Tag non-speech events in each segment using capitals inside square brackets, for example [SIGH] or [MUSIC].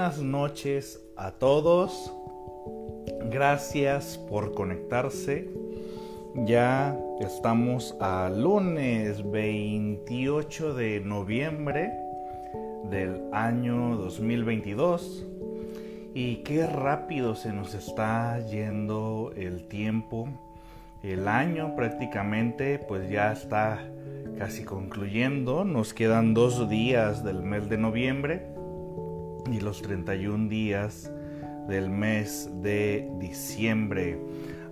Buenas noches a todos. Gracias por conectarse. Ya estamos a lunes 28 de noviembre del año 2022. Y qué rápido se nos está yendo el tiempo. El año prácticamente pues ya está casi concluyendo. Nos quedan dos días del mes de noviembre y los 31 días del mes de diciembre.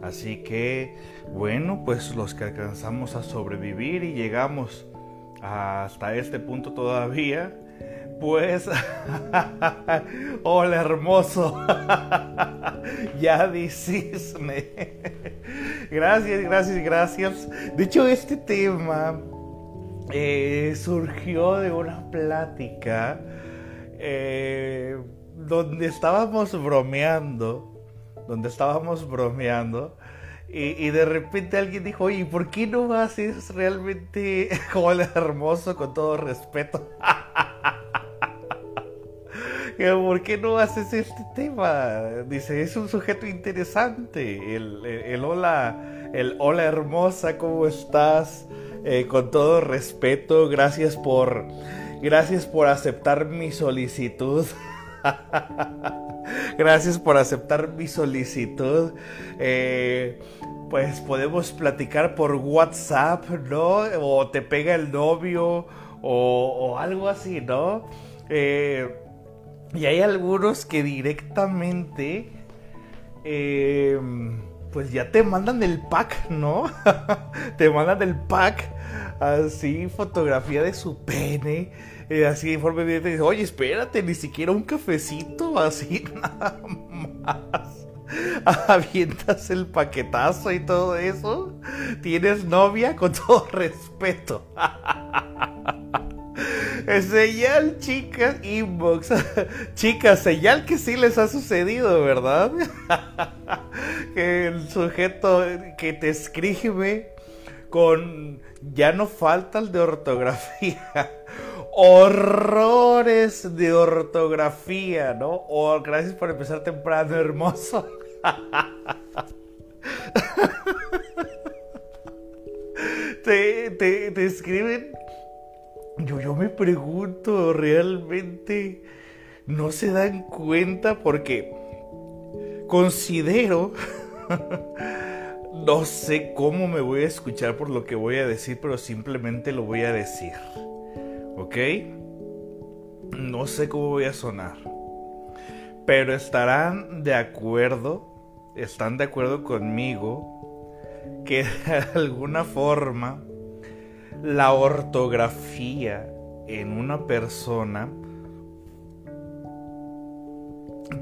Así que, bueno, pues los que alcanzamos a sobrevivir y llegamos hasta este punto todavía, pues, [LAUGHS] hola hermoso, [LAUGHS] ya cisne. gracias, gracias, gracias. De hecho, este tema eh, surgió de una plática eh, donde estábamos bromeando, donde estábamos bromeando, y, de repente alguien dijo, oye, ¿por qué no haces realmente [LAUGHS] el hermoso con todo respeto? [LAUGHS] ¿Por qué no haces este tema? Dice, es un sujeto interesante. El, hola, el hola hermosa, ¿cómo estás? Eh, con todo respeto, gracias por Gracias por aceptar mi solicitud. [LAUGHS] Gracias por aceptar mi solicitud. Eh, pues podemos platicar por WhatsApp, ¿no? O te pega el novio o, algo así, ¿no? Eh, y hay algunos que directamente, eh, pues ya te mandan el pack, ¿no? [LAUGHS] te mandan el pack así fotografía de su pene, eh, así informe de, oye, espérate, ni siquiera un cafecito, así [LAUGHS] nada más. Avientas el paquetazo y todo eso. Tienes novia con todo [LAUGHS] respeto. [LAUGHS] Señal, chicas, inbox. Chicas, señal que sí les ha sucedido, ¿verdad? que el sujeto que te escribe con ya no falta el de ortografía. [LAUGHS] Horrores de ortografía, ¿no? Oh, gracias por empezar temprano, hermoso. [LAUGHS] te, te, escriben. Yo, yo me pregunto, realmente no se dan cuenta porque considero [LAUGHS] no sé cómo me voy a escuchar por lo que voy a decir, pero simplemente lo voy a decir. ¿Ok? No sé cómo voy a sonar. Pero estarán de acuerdo, están de acuerdo conmigo que [LAUGHS] de alguna forma la ortografía en una persona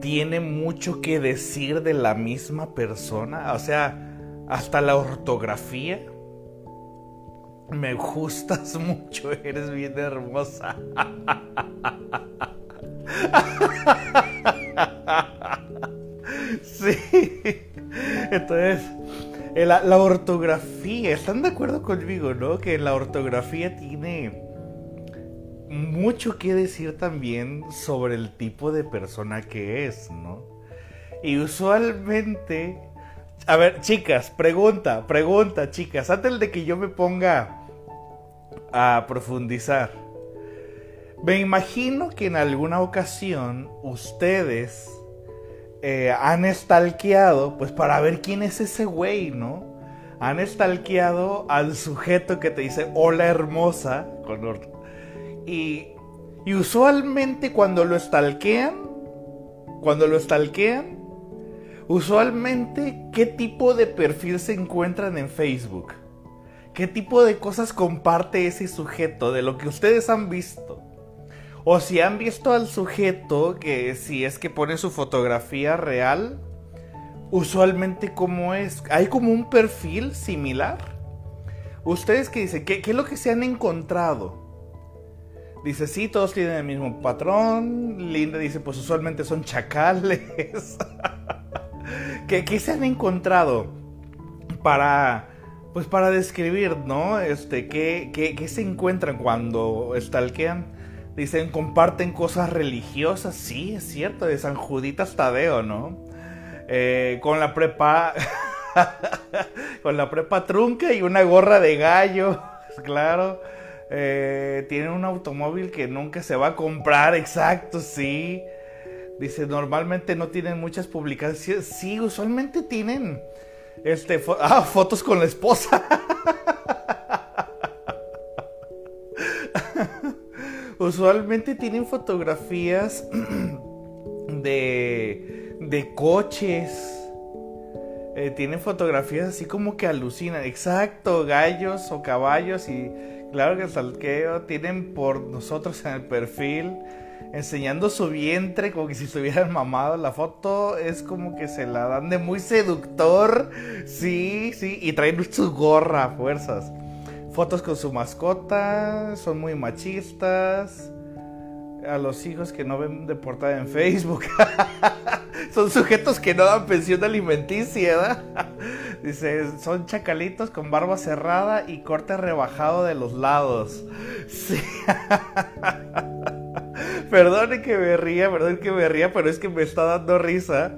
tiene mucho que decir de la misma persona. O sea, hasta la ortografía. Me gustas [LAUGHS] mucho, eres bien hermosa. Sí. Entonces, la, la, ortografía, ¿están de acuerdo conmigo, no? Que la ortografía tiene mucho que decir también sobre el tipo de persona que es, ¿no? Y usualmente a ver, chicas, pregunta, pregunta, chicas, antes de que yo me ponga a profundizar. Me imagino que en alguna ocasión ustedes eh, han estalqueado, pues para ver quién es ese güey, ¿no? Han estalqueado al sujeto que te dice hola hermosa, y, y usualmente cuando lo estalquean, cuando lo estalquean, Usualmente, ¿qué tipo de perfil se encuentran en Facebook? ¿Qué tipo de cosas comparte ese sujeto de lo que ustedes han visto? O si han visto al sujeto que si es que pone su fotografía real, usualmente cómo es. ¿Hay como un perfil similar? ¿Ustedes qué dicen? ¿Qué, qué es lo que se han encontrado? Dice, sí, todos tienen el mismo patrón. Linda dice, pues usualmente son chacales. [LAUGHS] ¿Qué, se han encontrado para, pues para describir, ¿no? Este, ¿qué, qué, se encuentran cuando stalkean? Dicen, comparten cosas religiosas. Sí, es cierto, de San Juditas Tadeo, ¿no? Eh, con la prepa. [LAUGHS] con la prepa trunca y una gorra de gallo. [LAUGHS] Claro. Eh, tienen un automóvil que nunca se va a comprar, exacto, sí. Dice, normalmente no tienen muchas publicaciones. Sí, usualmente tienen este, [LAUGHS] ah, fotos con la esposa. [LAUGHS] usualmente tienen fotografías [CLEARS THROAT] de, de coches. Eh, tienen fotografías así como que alucinan. Exacto, gallos o caballos y claro que el salqueo. Tienen por nosotros en el perfil enseñando su vientre como que si estuvieran mamado. La foto es como que se la dan de muy seductor. Sí, sí. Y traen su gorra fuerzas. Fotos con su mascota. Son muy machistas. A los hijos que no ven de portada en Facebook. [LAUGHS] son sujetos que no dan pensión alimenticia. [LAUGHS] Dice, son chacalitos con barba cerrada y corte rebajado de los lados. [LAUGHS] Sí. Perdone que me ría, perdón que me ría, pero es que me está dando risa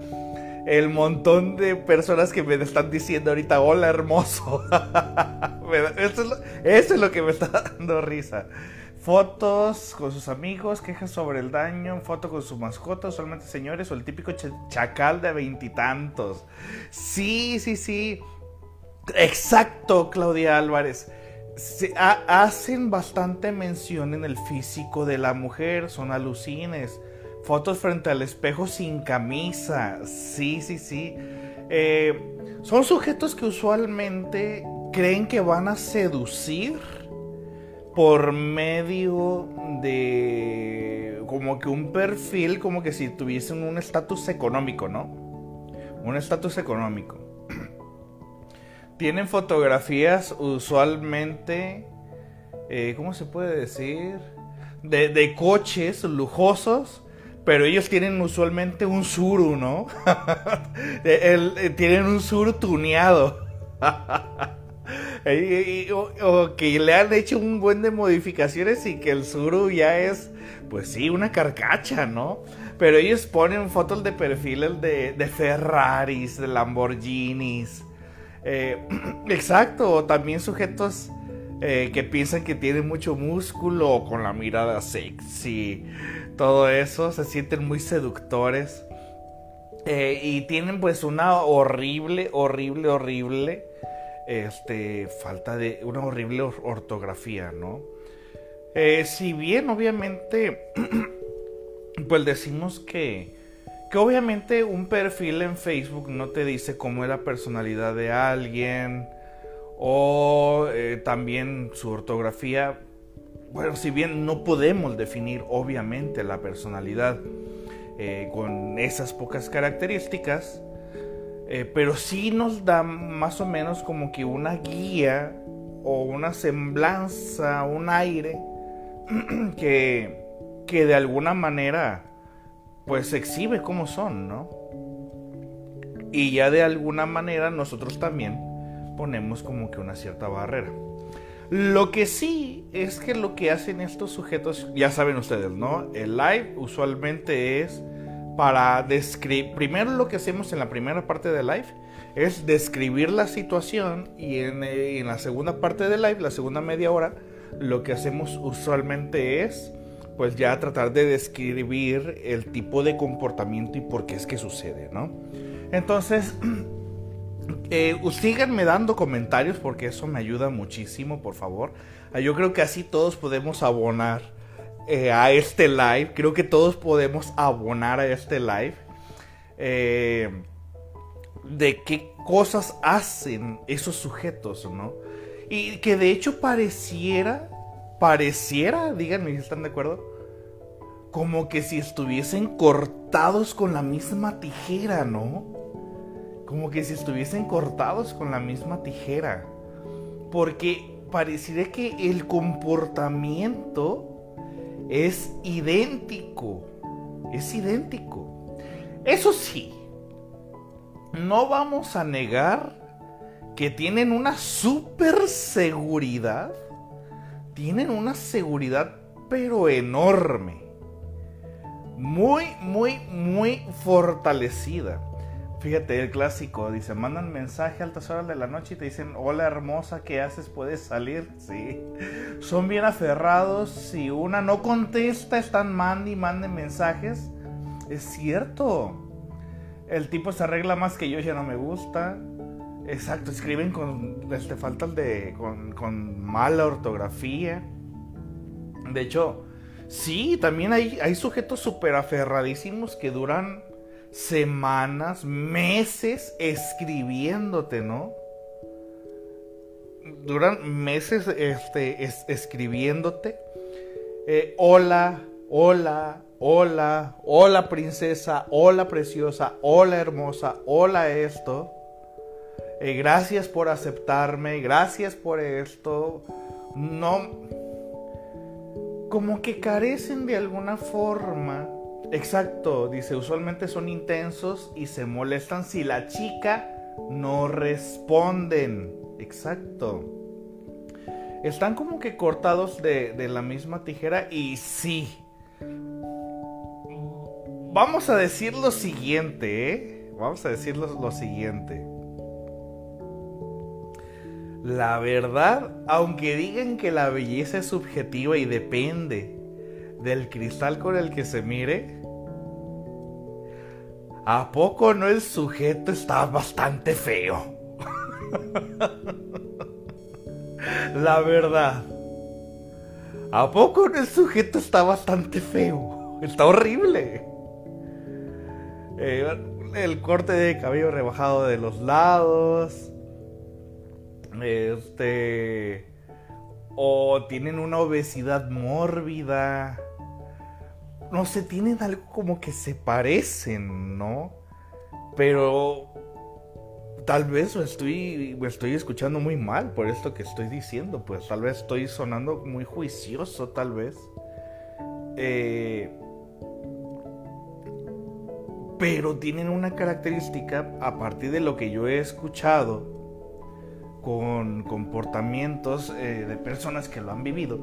el montón de personas que me están diciendo ahorita, hola hermoso. [LAUGHS] eso, es lo, que me está dando risa. Fotos con sus amigos, quejas sobre el daño, foto con su mascota, usualmente señores, o el típico chacal de veintitantos. Sí, sí, sí. Exacto, Claudia Álvarez se hacen bastante mención en el físico de la mujer, son alucines. Fotos frente al espejo sin camisa, sí, sí, sí. Eh, son sujetos que usualmente creen que van a seducir por medio de como que un perfil, como que si tuviesen un estatus económico, ¿no? Un estatus económico. Tienen fotografías usualmente, eh, ¿cómo se puede decir? De, coches lujosos, pero ellos tienen usualmente un suru, ¿no? [LAUGHS] Eh, tienen un suru tuneado. [LAUGHS] o, que le han hecho un buen de modificaciones y que el suru ya es, pues sí, una carcacha, ¿no? Pero ellos ponen fotos de perfiles de, de Ferraris, de Lamborghinis, eh, [CLEARS THROAT] exacto, también sujetos eh, que piensan que tienen mucho músculo con la mirada sexy, todo eso, se sienten muy seductores. Eh, y tienen pues una horrible, horrible, horrible, este, falta de, una horrible ortografía, ¿no? si bien obviamente, [CLEARS THROAT] pues decimos que que obviamente un perfil en Facebook no te dice cómo es la personalidad de alguien o eh, también su ortografía. Bueno, si bien no podemos definir obviamente la personalidad eh, con esas pocas características, eh, pero sí nos da más o menos como que una guía o una semblanza, un aire [CLEARS THROAT] que, que de alguna manera pues exhibe cómo son, ¿no? Y ya de alguna manera nosotros también ponemos como que una cierta barrera. Lo que sí es que lo que hacen estos sujetos, ya saben ustedes, ¿no? El live usualmente es para describir, primero lo que hacemos en la primera parte del live es describir la situación y en, eh, en la segunda parte del live, la segunda media hora, lo que hacemos usualmente es pues ya tratar de describir el tipo de comportamiento y por qué es que sucede, ¿no? Entonces, [CLEARS THROAT] eh, síganme dando comentarios porque eso me ayuda muchísimo, por favor. Ah, yo creo que así todos podemos abonar eh, a este live. Creo que todos podemos abonar a este live. Eh, de qué cosas hacen esos sujetos, ¿no? Y que de hecho pareciera pareciera, díganme si están de acuerdo, como que si estuviesen cortados con la misma tijera, ¿no? Como que si estuviesen cortados con la misma tijera. Porque pareciera que el comportamiento es idéntico. Es idéntico. Eso sí, no vamos a negar que tienen una super seguridad tienen una seguridad pero enorme. Muy, muy, muy fortalecida. Fíjate, el clásico, dice, mandan mensaje a altas horas de la noche y te dicen, hola hermosa, ¿qué haces? ¿Puedes salir? Sí. Son bien aferrados, si una no contesta, están mande y manden mensajes. Es cierto. El tipo se arregla más que yo, ya no me gusta. Exacto, escriben con este, faltas de. Con, con, mala ortografía. De hecho, sí, también hay, hay sujetos súper aferradísimos que duran semanas, meses escribiéndote, ¿no? Duran meses este, escribiéndote. Eh, hola, hola, hola, hola princesa, hola preciosa, hola hermosa, hola esto. Eh, gracias por aceptarme, gracias por esto. No, como que carecen de alguna forma. Exacto, dice, usualmente son intensos y se molestan si la chica no responden. Exacto. Están como que cortados de, de la misma tijera y sí. Vamos a decir lo siguiente, ¿eh? Vamos a decir lo siguiente. La verdad, aunque digan que la belleza es subjetiva y depende del cristal con el que se mire, ¿a poco no el sujeto está bastante feo? [LAUGHS] la verdad. ¿A poco no el sujeto está bastante feo? [LAUGHS] Está horrible. Eh, el corte de cabello rebajado de los lados este. O tienen una obesidad mórbida. No sé, tienen algo como que se parecen, ¿no? Pero tal vez estoy, estoy escuchando muy mal por esto que estoy diciendo. Pues tal vez estoy sonando muy juicioso, tal vez. Eh, pero tienen una característica a partir de lo que yo he escuchado con comportamientos eh, de personas que lo han vivido.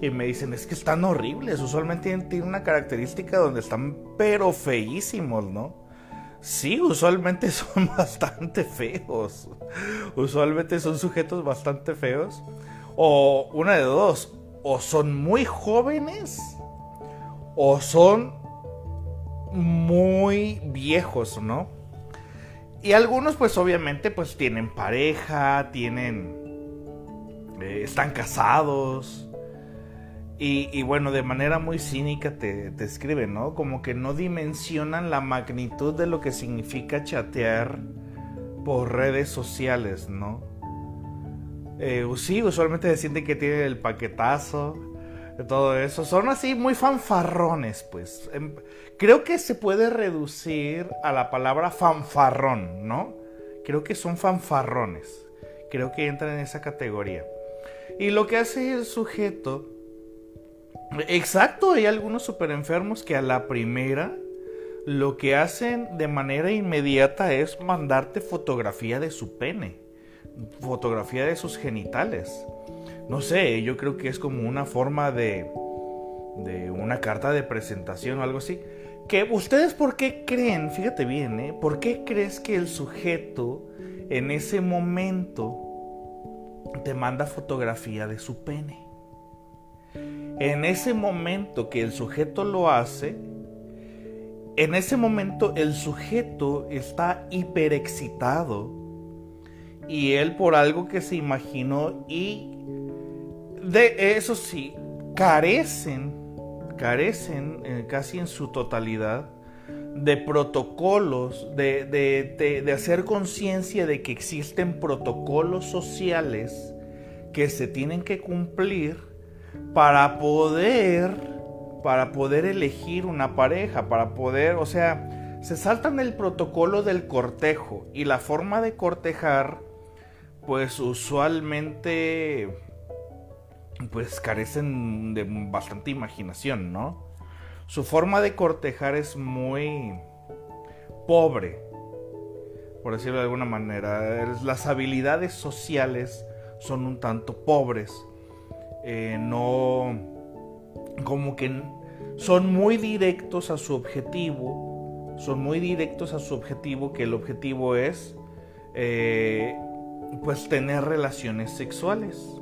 Y me dicen, es que están horribles. Usualmente tienen una característica donde están pero feísimos, ¿no? Sí, usualmente [LAUGHS] son bastante feos. Usualmente son sujetos bastante feos. O una de dos. O son muy jóvenes. O son muy viejos, ¿no? Y algunos pues obviamente pues tienen pareja, tienen... Eh, están casados. Y, bueno, de manera muy cínica te, te escriben, ¿no? Como que no dimensionan la magnitud de lo que significa chatear por redes sociales, ¿no? Eh, sí, usualmente se sienten que tienen el paquetazo, de todo eso. Son así muy fanfarrones, pues. Em, creo que se puede reducir a la palabra fanfarrón, ¿no? Creo que son fanfarrones. Creo que entran en esa categoría. Y lo que hace el sujeto... Exacto, hay algunos super enfermos que a la primera lo que hacen de manera inmediata es mandarte fotografía de su pene, fotografía de sus genitales. No sé, yo creo que es como una forma de, de una carta de presentación o algo así. Que ustedes por qué creen, fíjate bien, ¿eh? ¿por qué crees que el sujeto en ese momento te manda fotografía de su pene? En ese momento que el sujeto lo hace, en ese momento el sujeto está hiperexcitado y él por algo que se imaginó y de eso sí, carecen, carecen eh, casi en su totalidad de protocolos, de, de hacer conciencia de que existen protocolos sociales que se tienen que cumplir para poder, para poder elegir una pareja, para poder, o sea, se saltan el protocolo del cortejo y la forma de cortejar, pues usualmente pues carecen de bastante imaginación, ¿no? Su forma de cortejar es muy pobre, por decirlo de alguna manera. Las habilidades sociales son un tanto pobres. Eh, no, como que son muy directos a su objetivo, son muy directos a su objetivo, que el objetivo es eh, pues tener relaciones sexuales.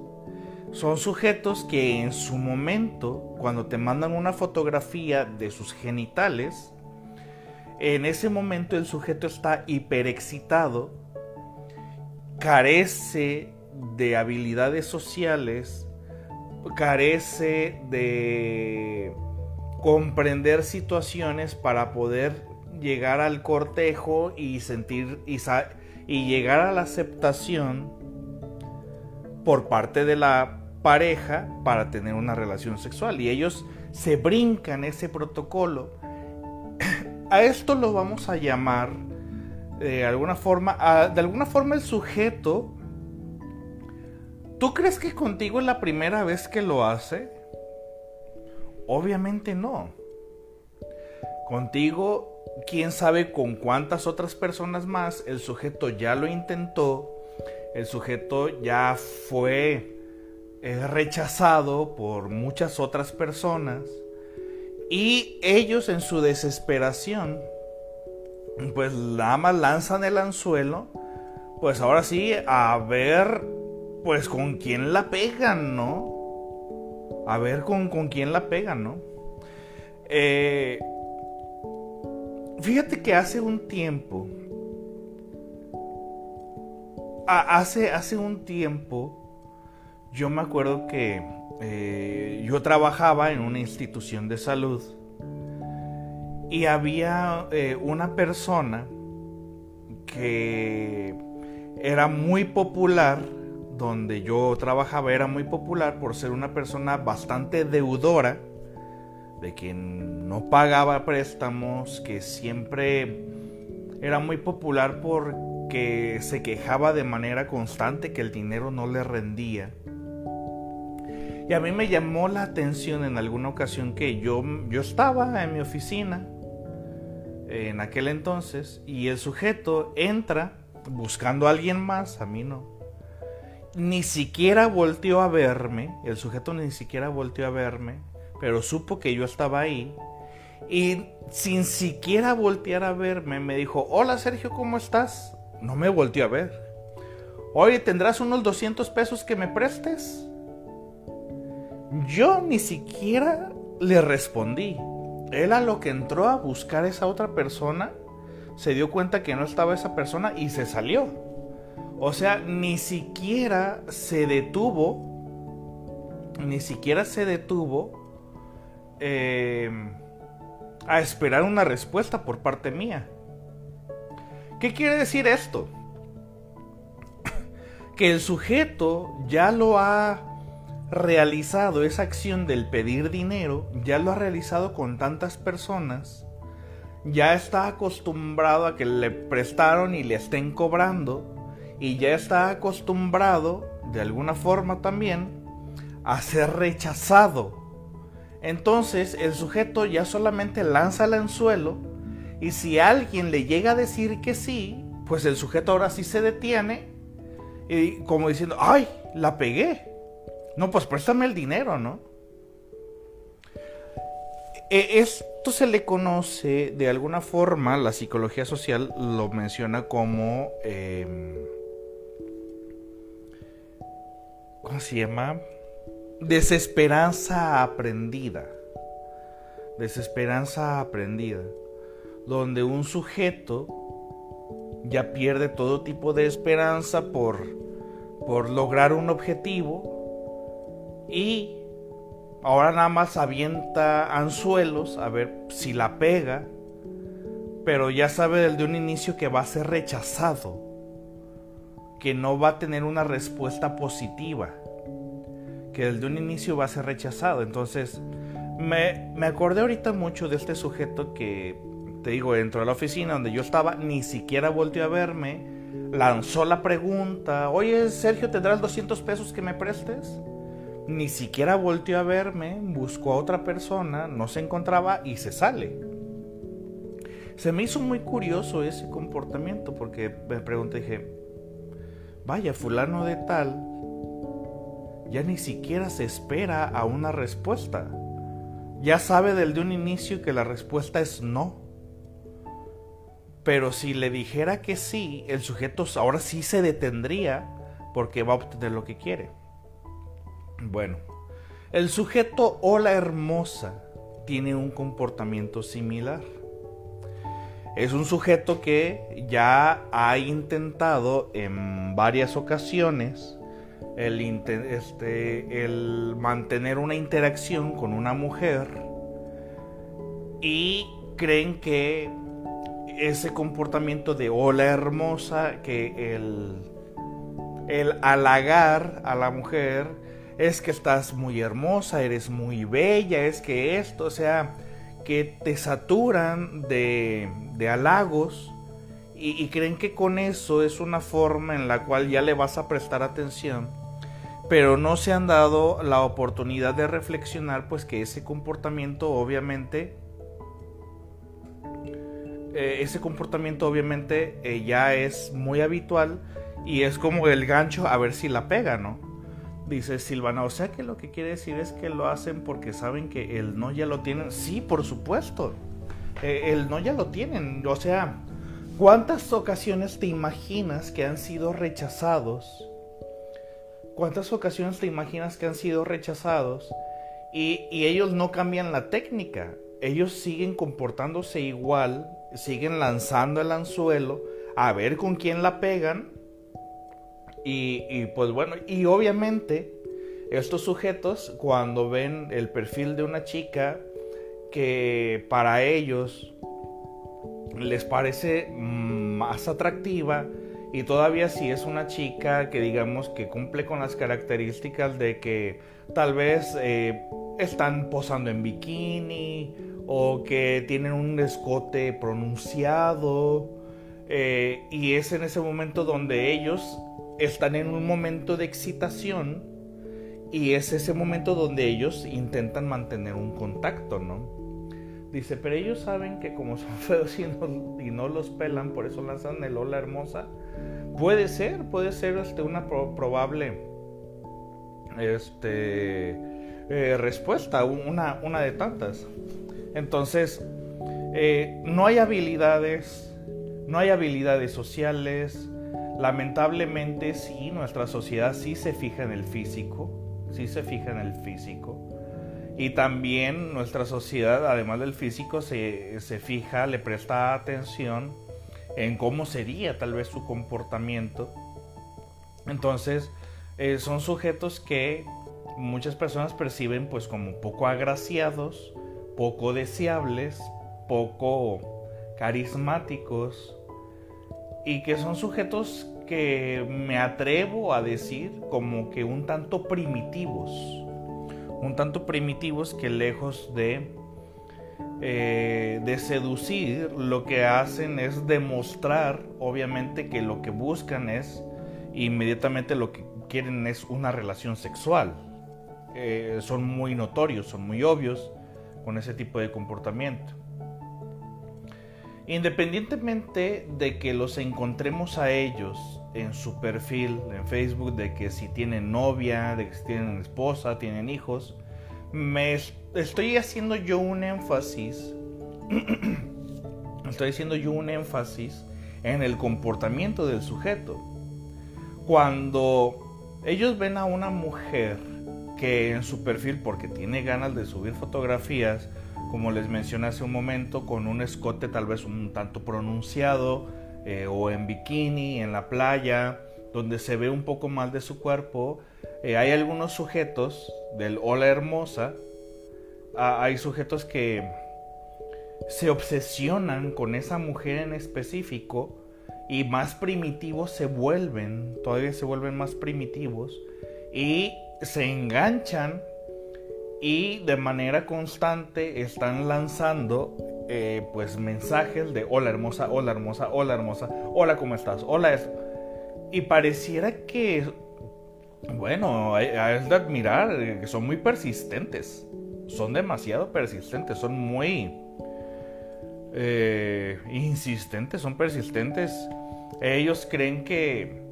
Son sujetos que en su momento, cuando te mandan una fotografía de sus genitales, en ese momento el sujeto está hiperexcitado, carece de habilidades sociales, carece de comprender situaciones para poder llegar al cortejo y sentir y, y llegar a la aceptación por parte de la pareja para tener una relación sexual y ellos se brincan ese protocolo. [CLEARS THROAT] A esto lo vamos a llamar de alguna forma, de alguna forma el sujeto. ¿Tú crees que contigo es la primera vez que lo hace? Obviamente no. Contigo, quién sabe con cuántas otras personas más el sujeto ya lo intentó, el sujeto ya fue eh, rechazado por muchas otras personas y ellos en su desesperación, pues nada más lanzan el anzuelo, pues ahora sí, a ver, pues con quién la pegan, ¿no? A ver con, con quién la pegan, ¿no? Eh, fíjate que hace un tiempo, hace, hace un tiempo, yo me acuerdo que eh, yo trabajaba en una institución de salud y había eh, una persona que era muy popular, donde yo trabajaba era muy popular por ser una persona bastante deudora, de quien no pagaba préstamos, que siempre era muy popular porque se quejaba de manera constante que el dinero no le rendía y a mí me llamó la atención en alguna ocasión que yo, yo estaba en mi oficina en aquel entonces y el sujeto entra buscando a alguien más, a mí no. Ni siquiera volteó a verme, el sujeto ni siquiera volteó a verme, pero supo que yo estaba ahí y sin siquiera voltear a verme me dijo, hola Sergio, ¿cómo estás? No me volteó a ver. Oye, ¿tendrás unos 200 pesos que me prestes? Yo ni siquiera le respondí. Él a lo que entró a buscar a esa otra persona, se dio cuenta que no estaba esa persona y se salió. O sea, ni siquiera se detuvo, ni siquiera se detuvo eh, a esperar una respuesta por parte mía. ¿Qué quiere decir esto? [COUGHS] que el sujeto ya lo ha realizado esa acción del pedir dinero, ya lo ha realizado con tantas personas, ya está acostumbrado a que le prestaron y le estén cobrando, y ya está acostumbrado, de alguna forma también, a ser rechazado. Entonces el sujeto ya solamente lanza el anzuelo, y si alguien le llega a decir que sí, pues el sujeto ahora sí se detiene, y como diciendo, ay, la pegué no, pues préstame el dinero, ¿no? E, esto se le conoce de alguna forma, la psicología social lo menciona como... Em, ¿Cómo se llama? Desesperanza aprendida. Desesperanza aprendida. Donde un sujeto ya pierde todo tipo de esperanza por, por lograr un objetivo y ahora nada más avienta anzuelos a ver si la pega, pero ya sabe desde un inicio que va a ser rechazado, que no va a tener una respuesta positiva, que desde un inicio va a ser rechazado. Entonces, me, me acordé ahorita mucho de este sujeto que, te digo, entró a la oficina donde yo estaba, ni siquiera volteó a verme, lanzó la pregunta, oye Sergio, ¿tendrás 200 pesos que me prestes? Ni siquiera volteó a verme, buscó a otra persona, no se encontraba y se sale. Se me hizo muy curioso ese comportamiento porque me pregunté, dije, vaya, fulano de tal, ya ni siquiera se espera a una respuesta. ya sabe del de un inicio que la respuesta es no. Pero si le dijera que sí, el sujeto ahora sí se detendría porque va a obtener lo que quiere. Bueno, el sujeto o la hermosa tiene un comportamiento similar. Es un sujeto que ya ha intentado en varias ocasiones el, este, mantener una interacción con una mujer y creen que ese comportamiento de hola hermosa, que el, el halagar a la mujer es que estás muy hermosa, eres muy bella, es que esto, o sea, que te saturan de, de halagos y, creen que con eso es una forma en la cual ya le vas a prestar atención, pero no se han dado la oportunidad de reflexionar pues que ese comportamiento obviamente eh, ese comportamiento obviamente eh, ya es muy habitual y es como el gancho a ver si la pega, ¿no? Dice Silvana, o sea que lo que quiere decir es que lo hacen porque saben que el no ya lo tienen. Sí, por supuesto. Eh, el no ya lo tienen. O sea, ¿cuántas ocasiones te imaginas que han sido rechazados? ¿Cuántas ocasiones te imaginas que han sido rechazados? Y, y ellos no cambian la técnica. Ellos siguen comportándose igual siguen lanzando el anzuelo a ver con quién la pegan. Y, pues bueno, y obviamente estos sujetos cuando ven el perfil de una chica que para ellos les parece más atractiva y todavía si es una chica que digamos que cumple con las características de que tal vez eh, están posando en bikini o que tienen un escote pronunciado eh, y es en ese momento donde ellos están en un momento de excitación y es ese momento donde ellos intentan mantener un contacto, ¿no? Dice, pero ellos saben que como [LAUGHS] son feos y no, los pelan, por eso lanzan el hola hermosa. Puede ser, puede ser este, una probable este, eh, respuesta, una, una de tantas. Entonces, eh, no hay habilidades, no hay habilidades sociales. Lamentablemente sí, nuestra sociedad sí se fija en el físico, sí se fija en el físico. Y también nuestra sociedad, además del físico, se, fija, le presta atención en cómo sería tal vez su comportamiento. Entonces, eh, son sujetos que muchas personas perciben pues como poco agraciados, poco deseables, poco carismáticos y que son sujetos que me atrevo a decir como que un tanto primitivos, un tanto primitivos que lejos de, eh, de seducir, lo que hacen es demostrar, obviamente, que lo que buscan es, inmediatamente lo que quieren es una relación sexual. Eh, son muy notorios, son muy obvios con ese tipo de comportamiento. Independientemente de que los encontremos a ellos en su perfil en Facebook, de que si tienen novia, de que si tienen esposa, tienen hijos, me estoy haciendo yo un énfasis, [CLEARS THROAT] estoy haciendo yo un énfasis en el comportamiento del sujeto. Cuando ellos ven a una mujer que en su perfil, porque tiene ganas de subir fotografías, como les mencioné hace un momento, con un escote tal vez un tanto pronunciado, eh, o en bikini, en la playa, donde se ve un poco más de su cuerpo, eh, hay algunos sujetos del Hola Hermosa, hay sujetos que se obsesionan con esa mujer en específico y más primitivos se vuelven, todavía se vuelven más primitivos y se enganchan y de manera constante están lanzando eh, pues mensajes de hola hermosa, hola hermosa, hola hermosa, hola cómo estás, hola eso. Y pareciera que, bueno, es de admirar eh, que son muy persistentes, son demasiado persistentes, son muy eh, insistentes, son persistentes. Ellos creen que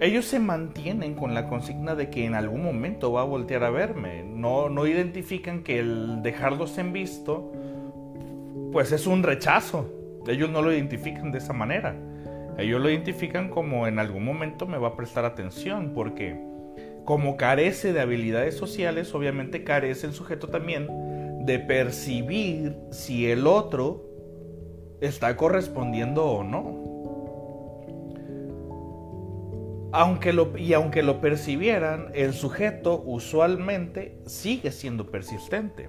ellos se mantienen con la consigna de que en algún momento va a voltear a verme. No, no identifican que el dejarlos en visto, pues es un rechazo. Ellos no lo identifican de esa manera. Ellos lo identifican como en algún momento me va a prestar atención, porque como carece de habilidades sociales, obviamente carece el sujeto también de percibir si el otro está correspondiendo o no. Aunque y aunque lo percibieran, el sujeto usualmente sigue siendo persistente.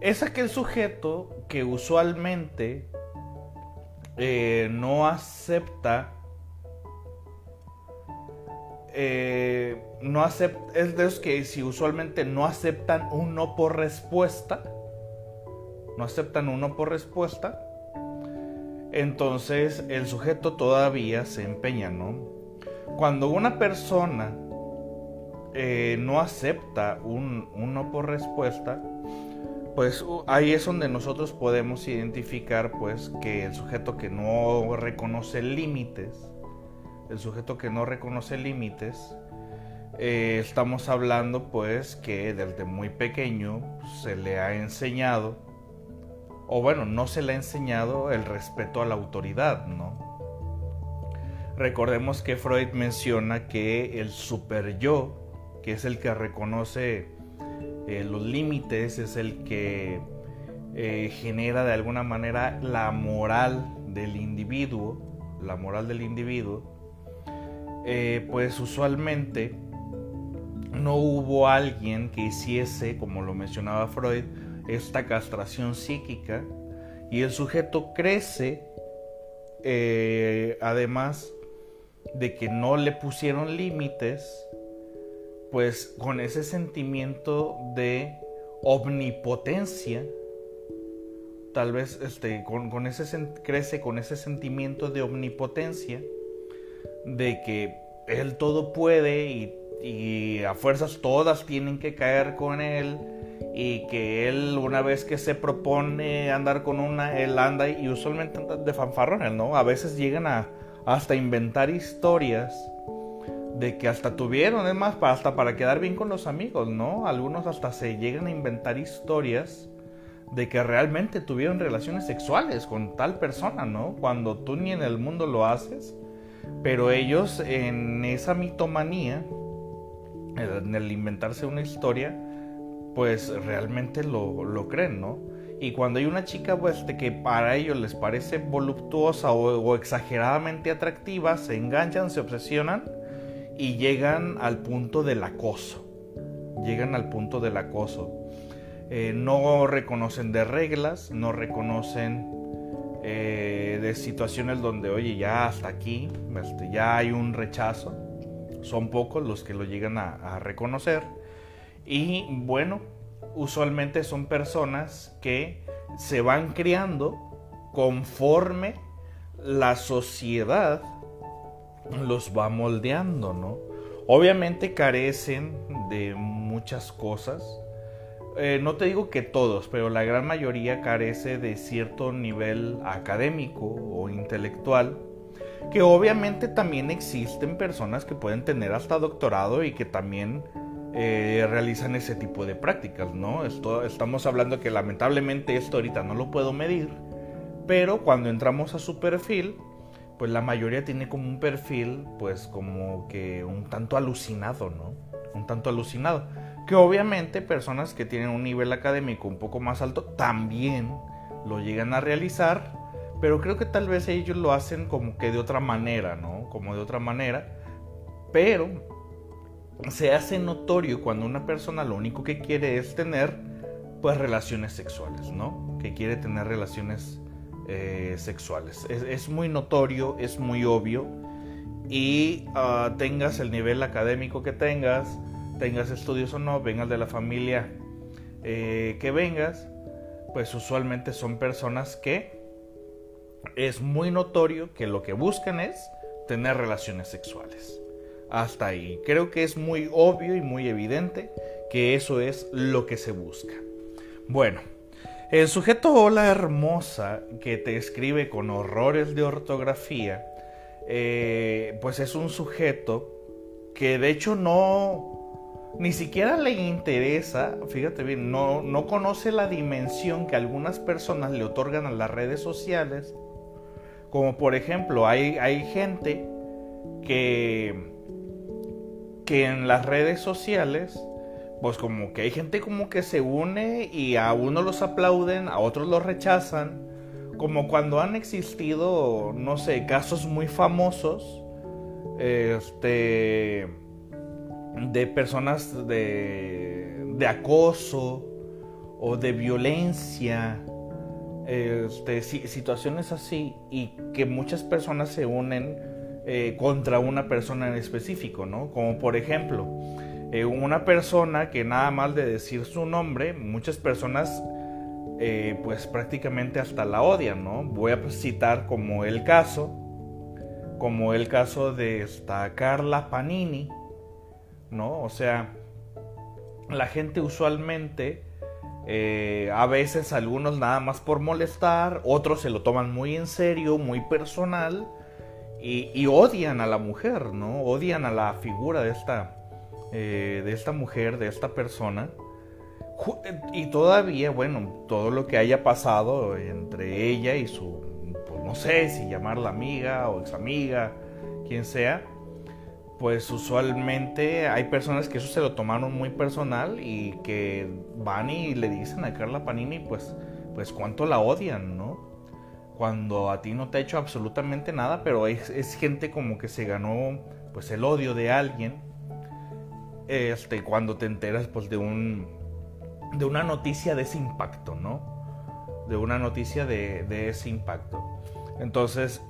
Es aquel sujeto que usualmente eh, no acepta eh, no acepta, es de los que si usualmente no aceptan un no por respuesta, no aceptan un no por respuesta, entonces el sujeto todavía se empeña, ¿no? Cuando una persona eh, no acepta un, no por respuesta, pues ahí es donde nosotros podemos identificar pues que el sujeto que no reconoce límites, el sujeto que no reconoce límites, eh, estamos hablando pues que desde muy pequeño se le ha enseñado, o bueno, no se le ha enseñado el respeto a la autoridad, ¿no? Recordemos que Freud menciona que el super yo, que es el que reconoce eh, los límites, es el que eh, genera de alguna manera la moral del individuo, la moral del individuo, eh, pues usualmente no hubo alguien que hiciese, como lo mencionaba Freud, esta castración psíquica y el sujeto crece, además de que no le pusieron límites, pues con ese sentimiento de omnipotencia, tal vez este, con, ese, crece con ese sentimiento de omnipotencia, de que él todo puede y, y, a fuerzas todas tienen que caer con él y que él una vez que se propone andar con una, él anda y usualmente anda de fanfarrones, ¿no? A veces llegan a hasta inventar historias de que hasta tuvieron, es más, hasta para quedar bien con los amigos, ¿no? Algunos hasta se llegan a inventar historias de que realmente tuvieron relaciones sexuales con tal persona, ¿no? Cuando tú ni en el mundo lo haces, pero ellos en esa mitomanía, en el inventarse una historia, pues realmente lo, lo creen, ¿no? Y cuando hay una chica pues, que para ellos les parece voluptuosa o exageradamente atractiva, se enganchan, se obsesionan y llegan al punto del acoso. Llegan al punto del acoso. Eh, no reconocen de reglas, no reconocen eh, de situaciones donde, oye, ya hasta aquí, este, ya hay un rechazo. Son pocos los que lo llegan a, a reconocer. Y bueno, usualmente son personas que se van criando conforme la sociedad los va moldeando, ¿no? Obviamente carecen de muchas cosas. Eh, no te digo que todos, pero la gran mayoría carece de cierto nivel académico o intelectual. Que obviamente también existen personas que pueden tener hasta doctorado y que también eh, realizan ese tipo de prácticas, ¿no? Esto, estamos hablando que lamentablemente esto ahorita no lo puedo medir, pero cuando entramos a su perfil, pues la mayoría tiene como un perfil, pues como que un tanto alucinado, ¿no? Un tanto alucinado. Que obviamente personas que tienen un nivel académico un poco más alto también lo llegan a realizar, pero creo que tal vez ellos lo hacen como que de otra manera, ¿no? Como de otra manera, pero se hace notorio cuando una persona lo único que quiere es tener, pues, relaciones sexuales, ¿no? Que quiere tener relaciones eh, sexuales. Es, muy notorio, es muy obvio. Y ah, tengas el nivel académico que tengas, tengas estudios o no, vengas de la familia eh, que vengas, pues usualmente son personas que es muy notorio que lo que buscan es tener relaciones sexuales. Hasta ahí. Creo que es muy obvio y muy evidente que eso es lo que se busca. Bueno, el sujeto hola hermosa que te escribe con horrores de ortografía eh, pues es un sujeto que de hecho no, ni siquiera le interesa, fíjate bien, no, no conoce la dimensión que algunas personas le otorgan a las redes sociales. Como por ejemplo, hay, hay gente que, que en las redes sociales, pues como que hay gente como que se une y a uno los aplauden, a otros los rechazan. Como cuando han existido, no sé, casos muy famosos, este, de personas de, de acoso o de violencia, este, situaciones así, y que muchas personas se unen eh, contra una persona en específico, ¿no? Como por ejemplo, eh, una persona que nada más de decir su nombre, muchas personas eh, pues prácticamente hasta la odian, ¿no? Voy a citar como el caso, como el caso de esta Carla Panini, ¿no? O sea, la gente usualmente, a veces algunos nada más por molestar, otros se lo toman muy en serio, muy personal, y, odian a la mujer, ¿no? Odian a la figura de esta, eh, de esta mujer, de esta persona y todavía, bueno, todo lo que haya pasado entre ella y su, pues no sé si llamarla amiga o ex amiga, quien sea, pues usualmente hay personas que eso se lo tomaron muy personal y que van y le dicen a Carla Panini, pues, pues cuánto la odian, ¿no? Cuando a ti no te ha hecho absolutamente nada, pero es, gente como que se ganó pues el odio de alguien. Este, cuando te enteras pues de un de una noticia de ese impacto, ¿no? De una noticia de, ese impacto. Entonces,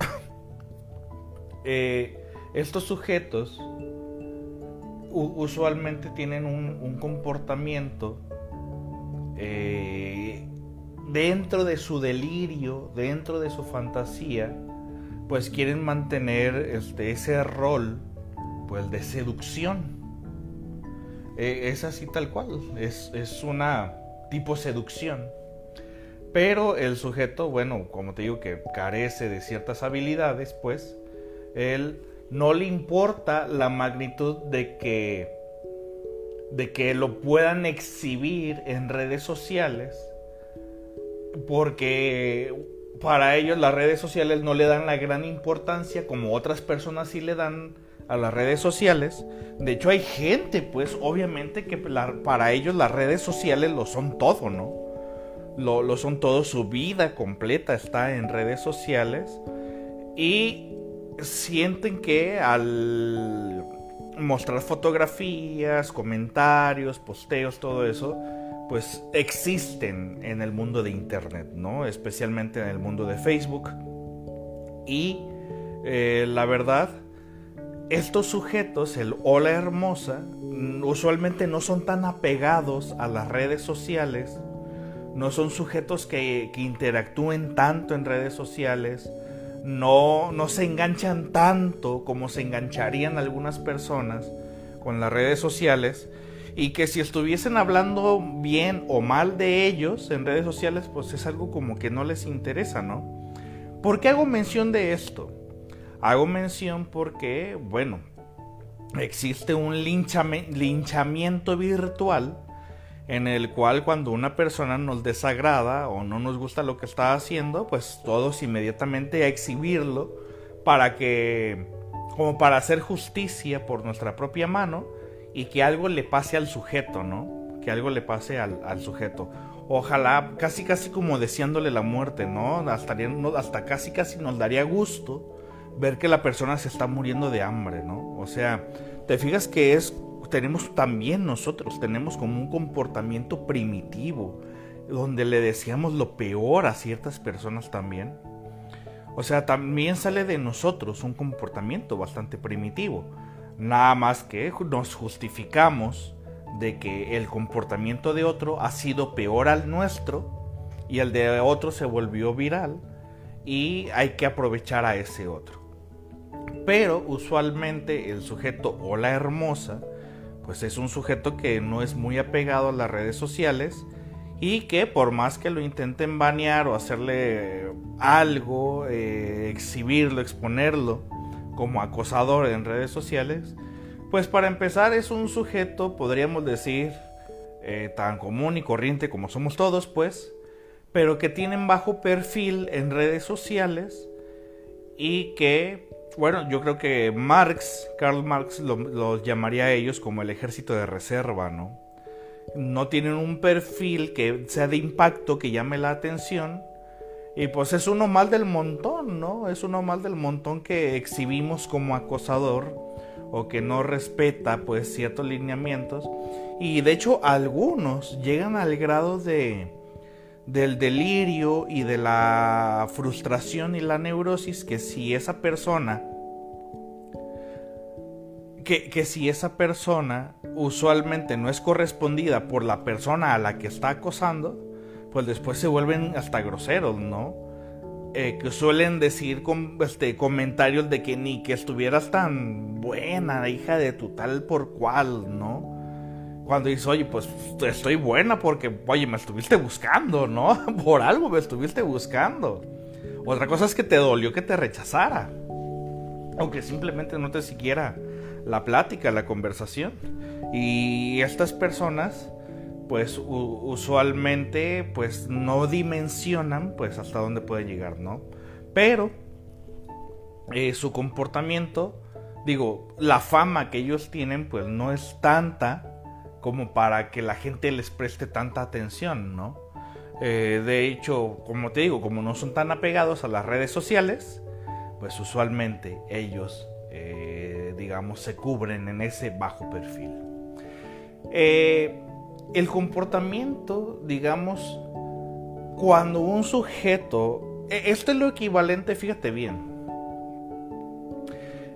[COUGHS] eh, estos sujetos usualmente tienen un, comportamiento eh, dentro de su delirio, dentro de su fantasía, pues quieren mantener este, ese rol pues, de seducción eh, es así tal cual, es, es una tipo seducción. Pero el sujeto, bueno, como te digo que carece de ciertas habilidades, pues él no le importa la magnitud de que de que lo puedan exhibir en redes sociales porque para ellos las redes sociales no le dan la gran importancia como otras personas sí le dan a las redes sociales. De hecho, hay gente, pues, obviamente que para ellos las redes sociales lo son todo, ¿no? Lo, lo, son todo, su vida completa está en redes sociales. Y sienten que al mostrar fotografías, comentarios, posteos, todo eso, pues existen en el mundo de Internet, ¿no? Especialmente en el mundo de Facebook. Y eh, la verdad, estos sujetos, el hola hermosa, usualmente no son tan apegados a las redes sociales, no son sujetos que, interactúen tanto en redes sociales, no, no se enganchan tanto como se engancharían algunas personas con las redes sociales y que si estuviesen hablando bien o mal de ellos en redes sociales, pues es algo como que no les interesa, ¿no? ¿Por qué hago mención de esto? Hago mención porque, bueno, existe un linchamiento virtual en el cual cuando una persona nos desagrada o no nos gusta lo que está haciendo, pues todos inmediatamente a exhibirlo para que, como para hacer justicia por nuestra propia mano y que algo le pase al sujeto, ¿no? Que algo le pase al, sujeto. Ojalá, casi casi como deseándole la muerte, ¿no? Hasta, hasta casi casi nos daría gusto ver que la persona se está muriendo de hambre, ¿no? O sea, te fijas que es, tenemos también nosotros, tenemos como un comportamiento primitivo, donde le deseamos lo peor a ciertas personas también. O sea, también sale de nosotros un comportamiento bastante primitivo. Nada más que nos justificamos de que el comportamiento de otro ha sido peor al nuestro y el de otro se volvió viral y hay que aprovechar a ese otro. Pero usualmente el sujeto o la hermosa, pues es un sujeto que no es muy apegado a las redes sociales y que por más que lo intenten banear o hacerle algo, eh, exhibirlo, exponerlo, como acosador en redes sociales, pues para empezar es un sujeto, podríamos decir, eh, tan común y corriente como somos todos, pues, pero que tienen bajo perfil en redes sociales y que, bueno, yo creo que Marx, Karl Marx, los llamaría a ellos como el ejército de reserva, ¿no? No tienen un perfil que sea de impacto, que llame la atención. Y pues es uno mal del montón, ¿no? Es uno mal del montón que exhibimos como acosador o que no respeta pues ciertos lineamientos. Y de hecho algunos llegan al grado de del delirio y de la frustración y la neurosis que si esa persona que, que, si esa persona usualmente no es correspondida por la persona a la que está acosando, pues después se vuelven hasta groseros, ¿no? Eh, que suelen decir con, este, comentarios de que ni que estuvieras tan buena, hija de tu tal por cual, ¿no? cuando dices, oye, pues estoy buena porque, oye, me estuviste buscando, ¿no? [LAUGHS] Por algo me estuviste buscando. Otra cosa es que te dolió que te rechazara. Aunque simplemente no te siquiera la plática, la conversación. Y estas personas, pues usualmente, pues no dimensionan, pues hasta dónde pueden llegar, ¿no? Pero eh, su comportamiento, digo, la fama que ellos tienen, pues no es tanta como para que la gente les preste tanta atención, ¿no? Eh, de hecho, como te digo, como no son tan apegados a las redes sociales, pues usualmente ellos, eh, digamos, se cubren en ese bajo perfil. Eh, el comportamiento, digamos, cuando un sujeto, e, esto es lo equivalente, fíjate bien,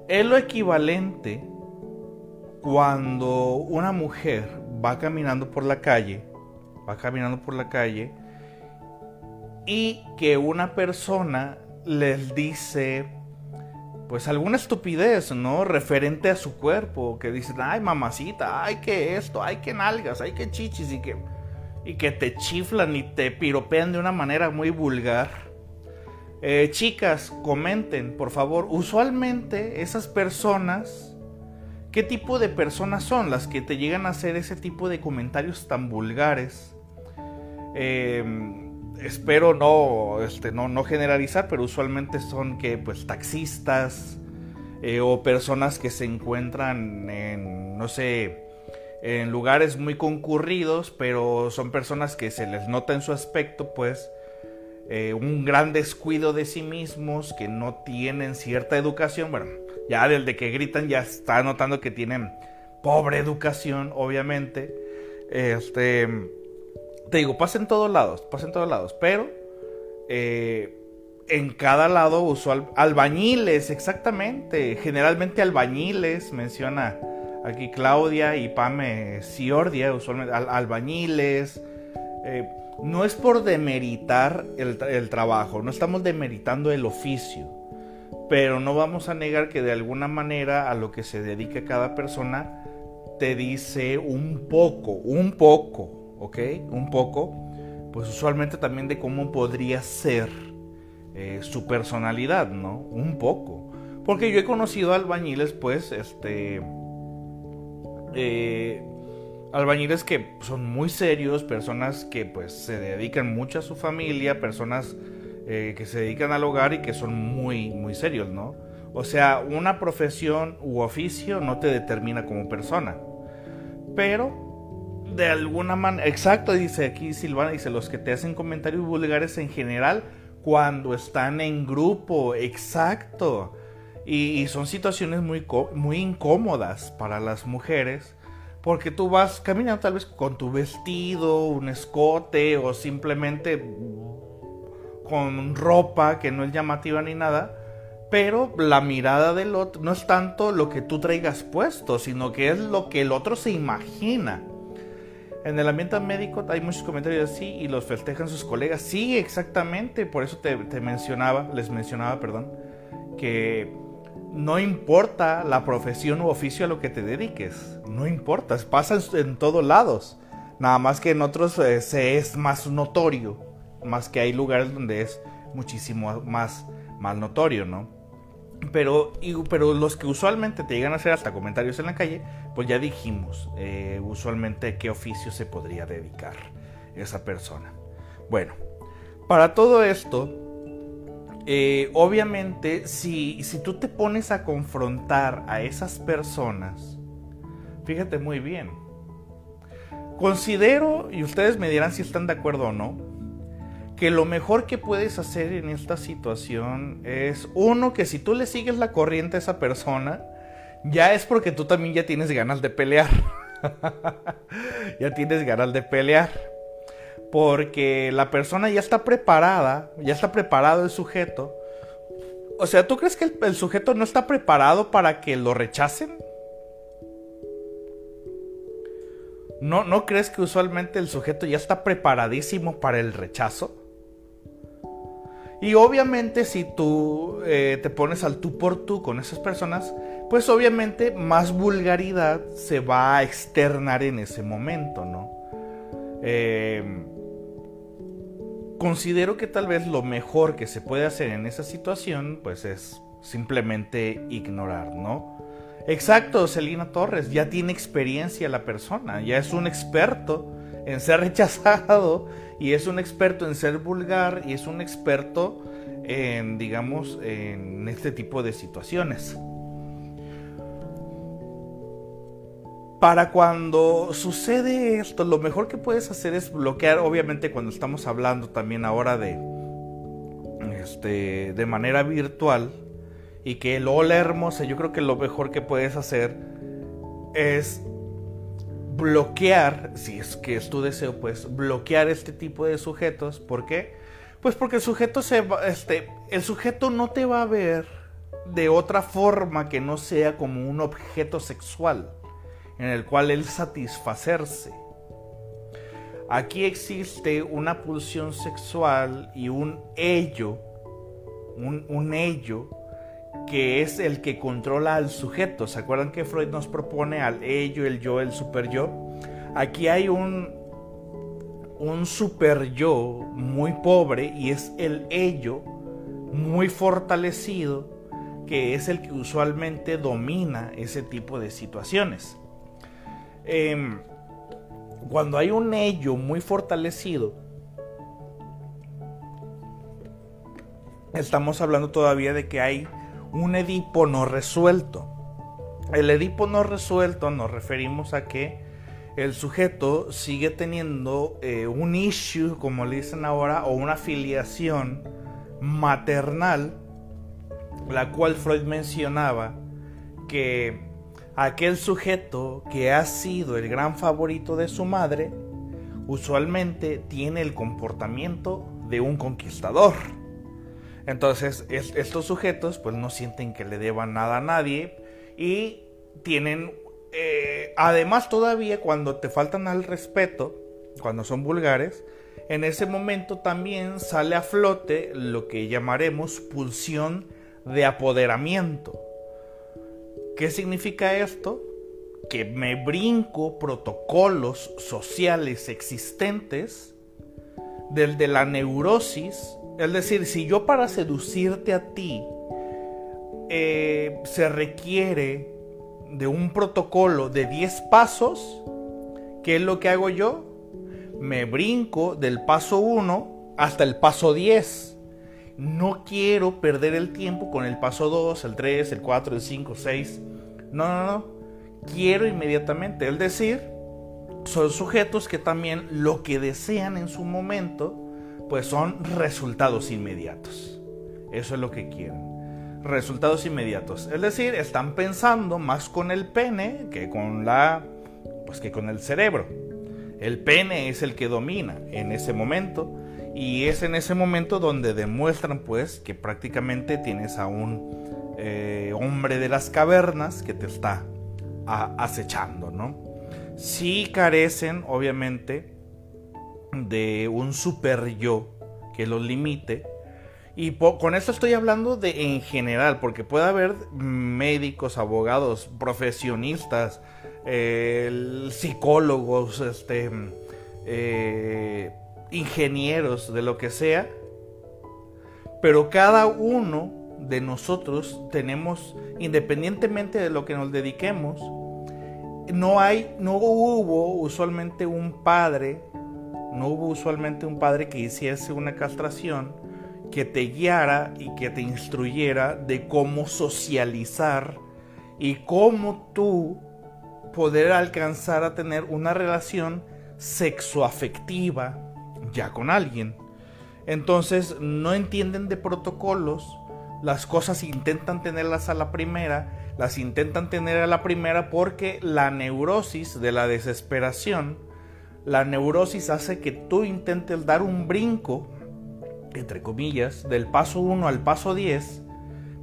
es lo equivalente cuando una mujer va caminando por la calle, va caminando por la calle y que una persona les dice pues alguna estupidez, ¿no? Referente a su cuerpo, que dicen, ay mamacita, ay que esto, ay que nalgas, ay que chichis y que, y que te chiflan y te piropean de una manera muy vulgar. Eh, chicas, comenten, por favor. Usualmente esas personas ¿Qué tipo de personas son las que te llegan a hacer ese tipo de comentarios tan vulgares? Em, espero no, este, no, no, generalizar, pero usualmente son que pues taxistas eh, o personas que se encuentran en, no sé, en lugares muy concurridos, pero son personas que se les nota en su aspecto pues eh, un gran descuido de sí mismos, que no tienen cierta educación, bueno, ya desde que gritan ya está notando que tienen pobre educación, obviamente. Este, te digo, pasa en todos lados, pasa en todos lados, pero eh, en cada lado usual, albañiles, exactamente, generalmente albañiles, menciona aquí Claudia y Pame Ciordia, usualmente albañiles. Eh, no es por demeritar el trabajo, no estamos demeritando el oficio pero no vamos a negar que de alguna manera a lo que se dedica cada persona te dice un poco, un poco, ¿ok? Un poco, pues usualmente también de cómo podría ser eh, su personalidad, ¿no? Un poco. Porque yo he conocido albañiles, pues, este... Eh, albañiles que son muy serios, personas que pues se dedican mucho a su familia, personas eh, que se dedican al hogar y que son muy, muy serios, ¿no? O sea, una profesión u oficio no te determina como persona. Pero, de alguna manera, exacto, dice aquí Silvana, dice, los que te hacen comentarios vulgares en general cuando están en grupo, exacto. Y, son situaciones muy, muy incómodas para las mujeres. Porque tú vas caminando tal vez con tu vestido, un escote o simplemente con ropa que no es llamativa ni nada, pero la mirada del otro no es tanto lo que tú traigas puesto, sino que es lo que el otro se imagina. En el ambiente médico hay muchos comentarios así y los festejan sus colegas. Sí, exactamente, por eso te, mencionaba, les mencionaba, perdón, que no importa la profesión u oficio a lo que te dediques, no importa, pasa en, todos lados, nada más que en otros eh, se es más notorio más que hay lugares donde es muchísimo más, más notorio, ¿no? Pero, pero los que usualmente te llegan a hacer hasta comentarios en la calle, pues ya dijimos eh, usualmente qué oficio se podría dedicar esa persona. Bueno, para todo esto, eh, obviamente si, si tú te pones a confrontar a esas personas, fíjate muy bien, considero, y ustedes me dirán si están de acuerdo o no, que lo mejor que puedes hacer en esta situación es, uno, que si tú le sigues la corriente a esa persona, ya es porque tú también ya tienes ganas de pelear. [LAUGHS] ya tienes ganas de pelear. Porque la persona ya está preparada, ya está preparado el sujeto. O sea, ¿tú crees que el, el sujeto no está preparado para que lo rechacen? ¿No, ¿No crees que usualmente el sujeto ya está preparadísimo para el rechazo? Y obviamente si tú eh, te pones al tú por tú con esas personas, pues obviamente más vulgaridad se va a externar en ese momento, ¿no? Eh, considero que tal vez lo mejor que se puede hacer en esa situación, pues es simplemente ignorar, ¿no? Exacto, Celina Torres, ya tiene experiencia la persona, ya es un experto en ser rechazado y es un experto en ser vulgar y es un experto en, digamos, en este tipo de situaciones. Para cuando sucede esto, lo mejor que puedes hacer es bloquear, obviamente cuando estamos hablando también ahora de, este, de manera virtual, y que el hola hermosa, yo creo que lo mejor que puedes hacer es bloquear, si es que es tu deseo, pues bloquear este tipo de sujetos. ¿Por qué? Pues porque el sujeto se este, el sujeto no te va a ver de otra forma que no sea como un objeto sexual en el cual él satisfacerse. Aquí existe una pulsión sexual y un ello, un, un ello que es el que controla al sujeto. ¿Se acuerdan que Freud nos propone al ello, el yo, el super yo? Aquí hay un, un super yo muy pobre y es el ello muy fortalecido que es el que usualmente domina ese tipo de situaciones. Em, cuando hay un ello muy fortalecido, estamos hablando todavía de que hay un Edipo no resuelto. El Edipo no resuelto nos referimos a que el sujeto sigue teniendo eh, un issue, como le dicen ahora, o una filiación maternal, la cual Freud mencionaba que aquel sujeto que ha sido el gran favorito de su madre, usualmente tiene el comportamiento de un conquistador. Entonces, estos sujetos pues no sienten que le deban nada a nadie y tienen, eh, además todavía cuando te faltan al respeto, cuando son vulgares, en ese momento también sale a flote lo que llamaremos pulsión de apoderamiento. ¿Qué significa esto? Que me brinco protocolos sociales existentes del de la neurosis es decir, si yo para seducirte a ti eh, se requiere de un protocolo de 10 pasos, ¿qué es lo que hago yo? Me brinco del paso 1 hasta el paso 10. No quiero perder el tiempo con el paso 2, el 3, el 4, el 5, 6. No, no, no. Quiero inmediatamente. Es decir, son sujetos que también lo que desean en su momento pues son resultados inmediatos. Eso es lo que quieren. Resultados inmediatos. Es decir, están pensando más con el pene que con la pues que con el cerebro. El pene es el que domina en ese momento y es en ese momento donde demuestran pues que prácticamente tienes a un eh, hombre de las cavernas que te está acechando, ¿no? Si carecen, obviamente, de un super yo que los limite. Y con esto estoy hablando de en general, porque puede haber médicos, abogados, profesionistas, psicólogos, este, eh, ingenieros, de lo que sea. Pero cada uno de nosotros tenemos, independientemente de lo que nos dediquemos, no hay, no hubo usualmente un padre, no hubo usualmente un padre que hiciese una castración que te guiara y que te instruyera de cómo socializar y cómo tú poder alcanzar a tener una relación sexoafectiva ya con alguien. Entonces no entienden de protocolos, las cosas intentan tenerlas a la primera, las intentan tener a la primera porque la neurosis de la desesperación, la neurosis hace que tú intentes dar un brinco, entre comillas, del paso 1 al paso 10,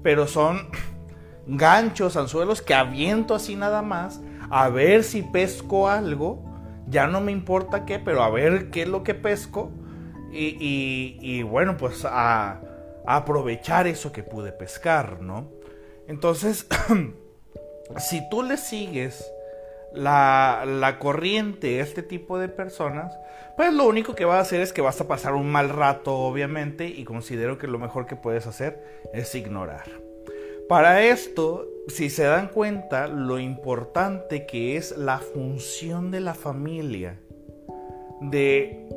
pero son [CLEARS THROAT] ganchos, anzuelos que aviento así nada más, a ver si pesco algo, ya no me importa qué, pero a ver qué es lo que pesco, y, bueno, pues a, aprovechar eso que pude pescar, ¿no? Entonces, [CLEARS THROAT] si tú le sigues la, la, corriente este tipo de personas, pues lo único que va a hacer es que vas a pasar un mal rato, obviamente, y considero que lo mejor que puedes hacer es ignorar. Para esto, si se dan cuenta, lo importante que es la función de la familia, de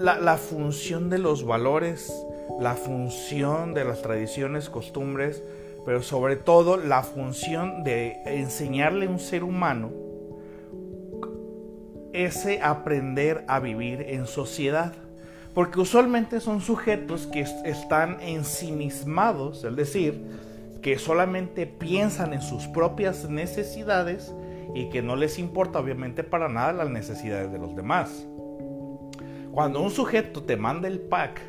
la, función de los valores, la función de las tradiciones, costumbres, pero sobre todo la función de enseñarle a un ser humano ese aprender a vivir en sociedad. Porque usualmente son sujetos que están ensimismados, es decir, que solamente piensan en sus propias necesidades y que no les importa obviamente para nada las necesidades de los demás. Cuando un sujeto te manda el pack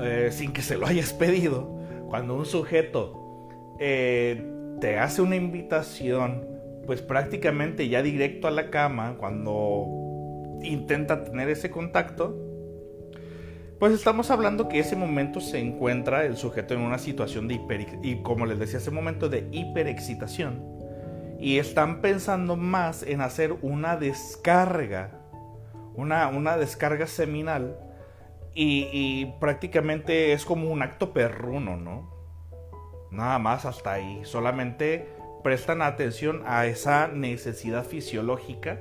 eh, sin que se lo hayas pedido, cuando un sujeto eh, te hace una invitación, pues prácticamente ya directo a la cama, cuando intenta tener ese contacto, pues estamos hablando que ese momento se encuentra el sujeto en una situación de hiper, y como les decía hace momento, de hiperexcitación. Y están pensando más en hacer una descarga una, descarga seminal y, prácticamente es como un acto perruno, ¿no? Nada más hasta ahí. Solamente prestan atención a esa necesidad fisiológica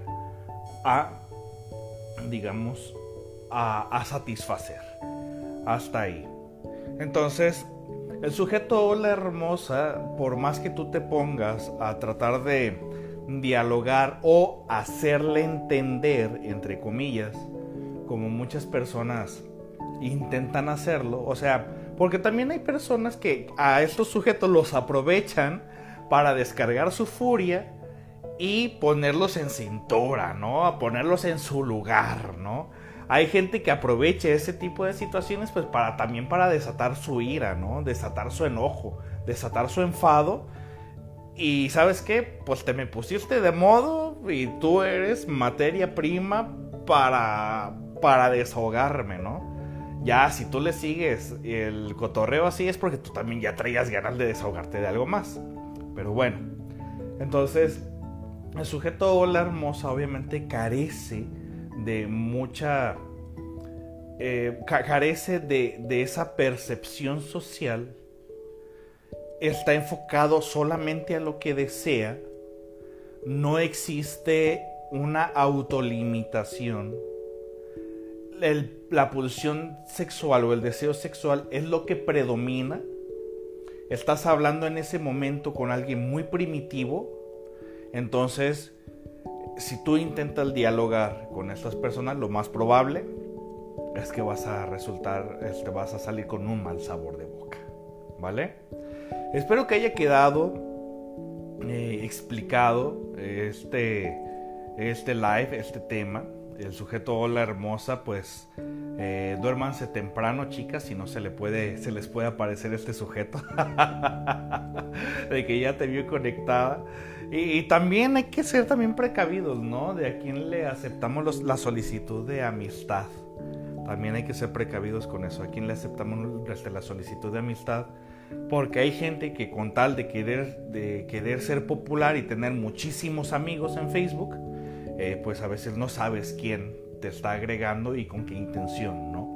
a, digamos, a, satisfacer. Hasta ahí. Entonces, el sujeto o la hermosa, por más que tú te pongas a tratar de dialogar o hacerle entender, entre comillas, como muchas personas intentan hacerlo. O sea, porque también hay personas que a estos sujetos los aprovechan para descargar su furia y ponerlos en cintura, ¿no? A ponerlos en su lugar, ¿no? Hay gente que aprovecha ese tipo de situaciones pues para también para desatar su ira, ¿no? Desatar su enojo, desatar su enfado y sabes qué, pues te me pusiste de modo y tú eres materia prima para, para desahogarme, ¿no? Ya, si tú le sigues el cotorreo así es porque tú también ya traías ganas de desahogarte de algo más. Pero bueno, entonces el sujeto o la hermosa obviamente carece de mucha... Eh, carece de, de esa percepción social está enfocado solamente a lo que desea, no existe una autolimitación. La pulsión sexual o el deseo sexual es lo que predomina. Estás hablando en ese momento con alguien muy primitivo. Entonces, si tú intentas dialogar con estas personas, lo más probable es que vas a resultar, este, vas a salir con un mal sabor de boca. ¿Vale? Espero que haya quedado eh, explicado este, este live, este tema. El sujeto hola hermosa, pues eh, duérmanse temprano, chicas, si no se, le puede, se les puede aparecer este sujeto. [LAUGHS] de que ya te vio conectada. Y, también hay que ser también precavidos, ¿no? De a quién le aceptamos la solicitud de amistad. También hay que ser precavidos con eso. A quién le aceptamos desde la solicitud de amistad porque hay gente que con tal de querer, de querer ser popular y tener muchísimos amigos en Facebook, eh, pues a veces no sabes quién te está agregando y con qué intención, ¿no?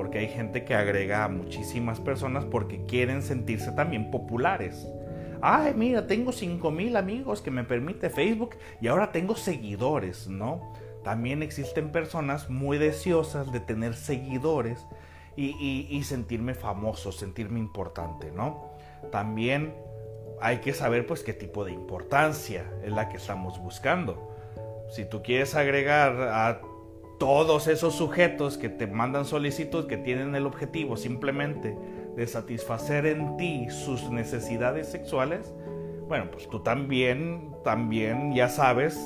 porque hay gente que agrega a muchísimas personas porque quieren sentirse también populares. Ay, mira, tengo 5000 amigos que me permite Facebook y ahora tengo seguidores, ¿no? También existen personas muy deseosas de tener seguidores y, y sentirme famoso, sentirme importante, ¿no? También hay que saber pues qué tipo de importancia es la que estamos buscando. Si tú quieres agregar a todos esos sujetos que te mandan solicitud que tienen el objetivo simplemente de satisfacer en ti sus necesidades sexuales, bueno, pues tú también, también ya sabes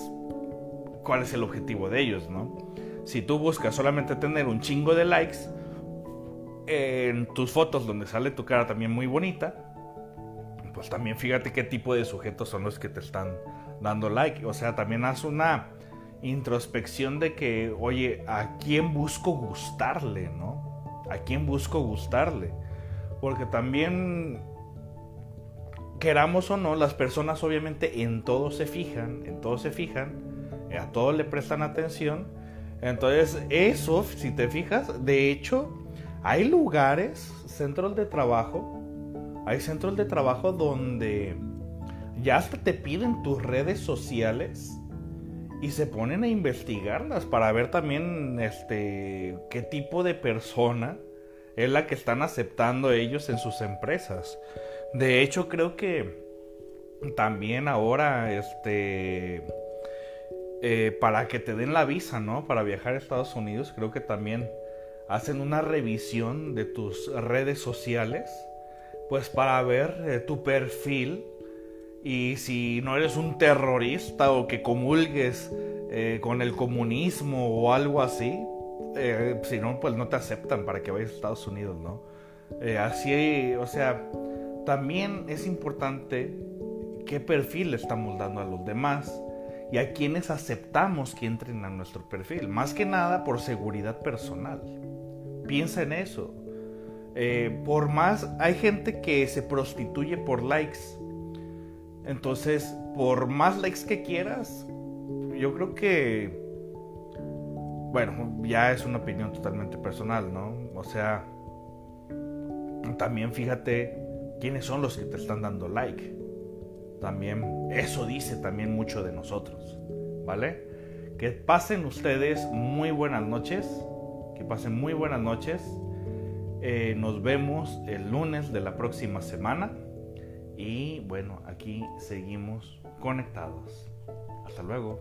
cuál es el objetivo de ellos, ¿no? Si tú buscas solamente tener un chingo de likes en tus fotos donde sale tu cara también muy bonita, pues también fíjate qué tipo de sujetos son los que te están dando like. O sea, también haz una introspección de que, oye, ¿a quién busco gustarle, no? ¿A quién busco gustarle? Porque también, queramos o no, las personas obviamente en todo se fijan, en todo se fijan, a todo le prestan atención. Entonces, eso, si te fijas, de hecho, hay lugares, centros de trabajo, hay centros de trabajo donde ya hasta te piden tus redes sociales y se ponen a investigarlas para ver también este qué tipo de persona es la que están aceptando ellos en sus empresas. De hecho, creo que también ahora este eh, para que te den la visa, ¿no? Para viajar a Estados Unidos, creo que también hacen una revisión de tus redes sociales, pues para ver eh, tu perfil y si no eres un terrorista o que comulgues eh, con el comunismo o algo así, eh, si no, pues no te aceptan para que vayas a Estados Unidos, ¿no? Eh, así, o sea, también es importante qué perfil estamos dando a los demás y a quienes aceptamos que entren a nuestro perfil. Más que nada por seguridad personal. Piensa en eso. por más, hay gente que se prostituye por likes entonces, por más likes que quieras, yo creo que, bueno, ya es una opinión totalmente personal, ¿no? O sea, también fíjate quiénes son los que te están dando like. También eso dice también mucho de nosotros, ¿vale? Que pasen ustedes muy buenas noches, que pasen muy buenas noches. Eh, nos vemos el lunes de la próxima semana. Y bueno, aquí seguimos conectados. Hasta luego.